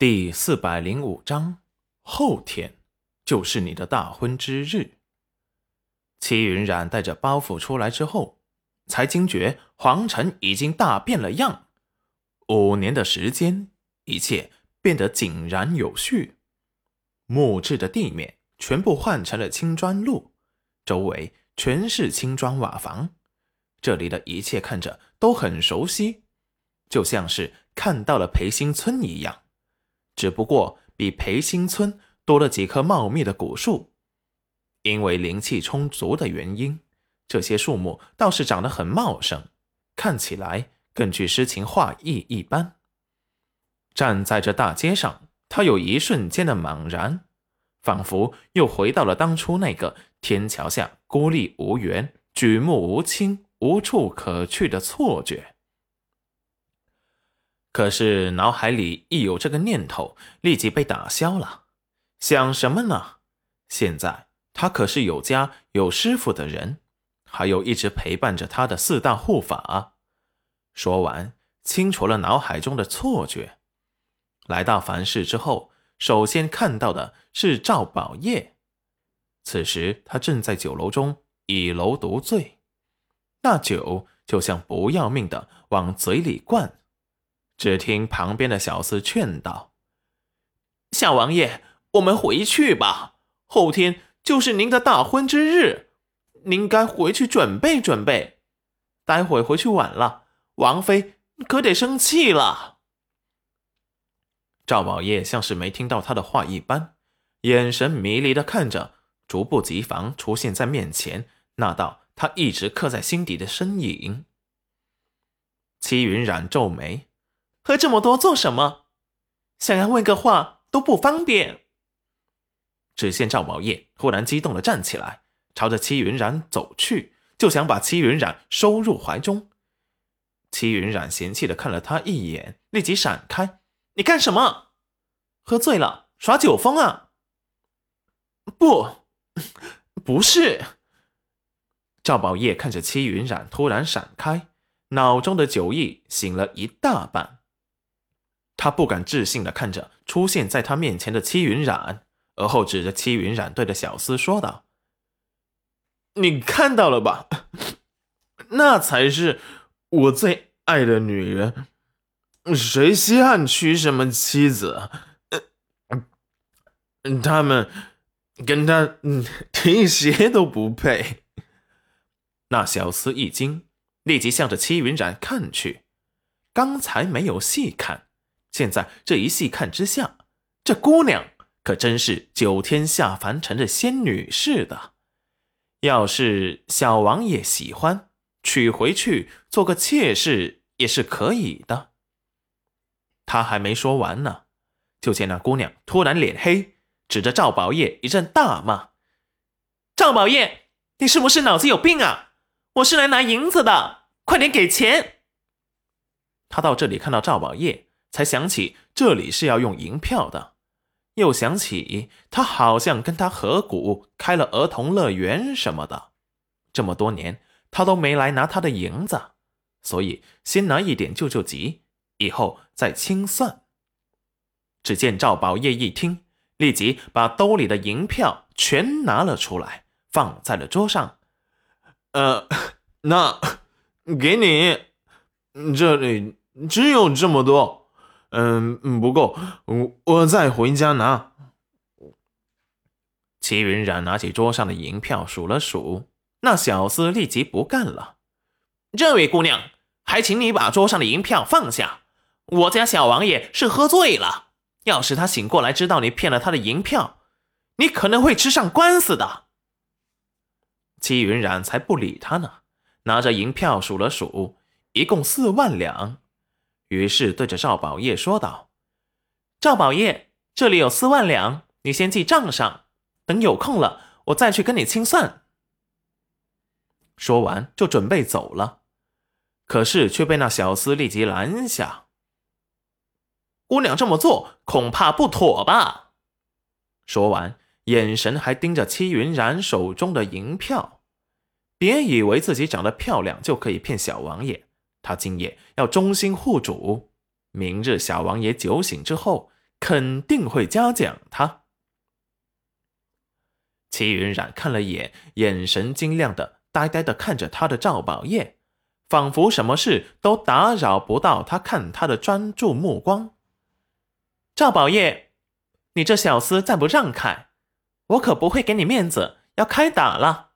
第四百零五章，后天就是你的大婚之日。齐云染带着包袱出来之后，才惊觉皇城已经大变了样。五年的时间，一切变得井然有序。木质的地面全部换成了青砖路，周围全是青砖瓦房。这里的一切看着都很熟悉，就像是看到了裴新村一样。只不过比裴新村多了几棵茂密的古树，因为灵气充足的原因，这些树木倒是长得很茂盛，看起来更具诗情画意一般。站在这大街上，他有一瞬间的茫然，仿佛又回到了当初那个天桥下孤立无援、举目无亲、无处可去的错觉。可是脑海里一有这个念头，立即被打消了。想什么呢？现在他可是有家有师傅的人，还有一直陪伴着他的四大护法。说完，清除了脑海中的错觉，来到凡世之后，首先看到的是赵宝业。此时他正在酒楼中以楼独醉，那酒就像不要命的往嘴里灌。只听旁边的小厮劝道：“小王爷，我们回去吧。后天就是您的大婚之日，您该回去准备准备。待会回去晚了，王妃可得生气了。”赵宝业像是没听到他的话一般，眼神迷离的看着逐步急防出现在面前那道他一直刻在心底的身影。戚云染皱眉。喝这么多做什么？想要问个话都不方便。只见赵宝业忽然激动的站起来，朝着戚云染走去，就想把戚云染收入怀中。戚云染嫌弃的看了他一眼，立即闪开：“你干什么？喝醉了耍酒疯啊？”“不，不是。”赵宝业看着戚云染突然闪开，脑中的酒意醒了一大半。他不敢置信的看着出现在他面前的戚云染，而后指着戚云染对着小厮说道：“你看到了吧？那才是我最爱的女人。谁稀罕娶什么妻子？他们跟他提鞋都不配。”那小厮一惊，立即向着戚云染看去，刚才没有细看。现在这一细看之下，这姑娘可真是九天下凡尘的仙女似的。要是小王爷喜欢，娶回去做个妾室也是可以的。他还没说完呢，就见那姑娘突然脸黑，指着赵宝业一阵大骂：“赵宝业，你是不是脑子有病啊？我是来拿银子的，快点给钱！”他到这里看到赵宝业。才想起这里是要用银票的，又想起他好像跟他合股开了儿童乐园什么的，这么多年他都没来拿他的银子，所以先拿一点救救急，以后再清算。只见赵宝业一听，立即把兜里的银票全拿了出来，放在了桌上。呃，那给你，这里只有这么多。嗯，不够，我我再回家拿。齐云染拿起桌上的银票数了数，那小厮立即不干了：“这位姑娘，还请你把桌上的银票放下。我家小王爷是喝醉了，要是他醒过来知道你骗了他的银票，你可能会吃上官司的。”齐云染才不理他呢，拿着银票数了数，一共四万两。于是对着赵宝业说道：“赵宝业，这里有四万两，你先记账上，等有空了，我再去跟你清算。”说完就准备走了，可是却被那小厮立即拦下。姑娘这么做恐怕不妥吧？说完，眼神还盯着戚云染手中的银票。别以为自己长得漂亮就可以骗小王爷。他今夜要忠心护主，明日小王爷酒醒之后，肯定会嘉奖他。齐云冉看了眼眼神晶亮的、呆呆的看着他的赵宝业，仿佛什么事都打扰不到他看他的专注目光。赵宝业，你这小厮再不让开，我可不会给你面子，要开打了。